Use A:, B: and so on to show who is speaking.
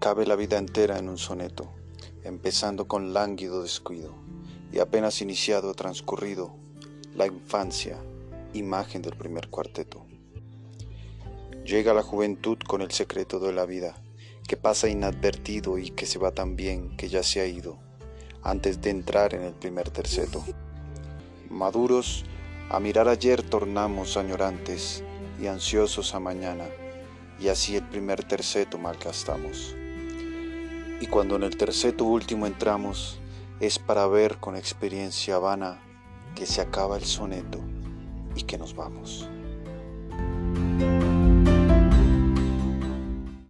A: Cabe la vida entera en un soneto, empezando con lánguido descuido, y apenas iniciado transcurrido la infancia, imagen del primer cuarteto. Llega la juventud con el secreto de la vida, que pasa inadvertido y que se va tan bien que ya se ha ido, antes de entrar en el primer terceto. Maduros, a mirar ayer tornamos añorantes y ansiosos a mañana, y así el primer terceto malgastamos. Y cuando en el terceto último entramos, es para ver con experiencia vana que se acaba el soneto y que nos vamos.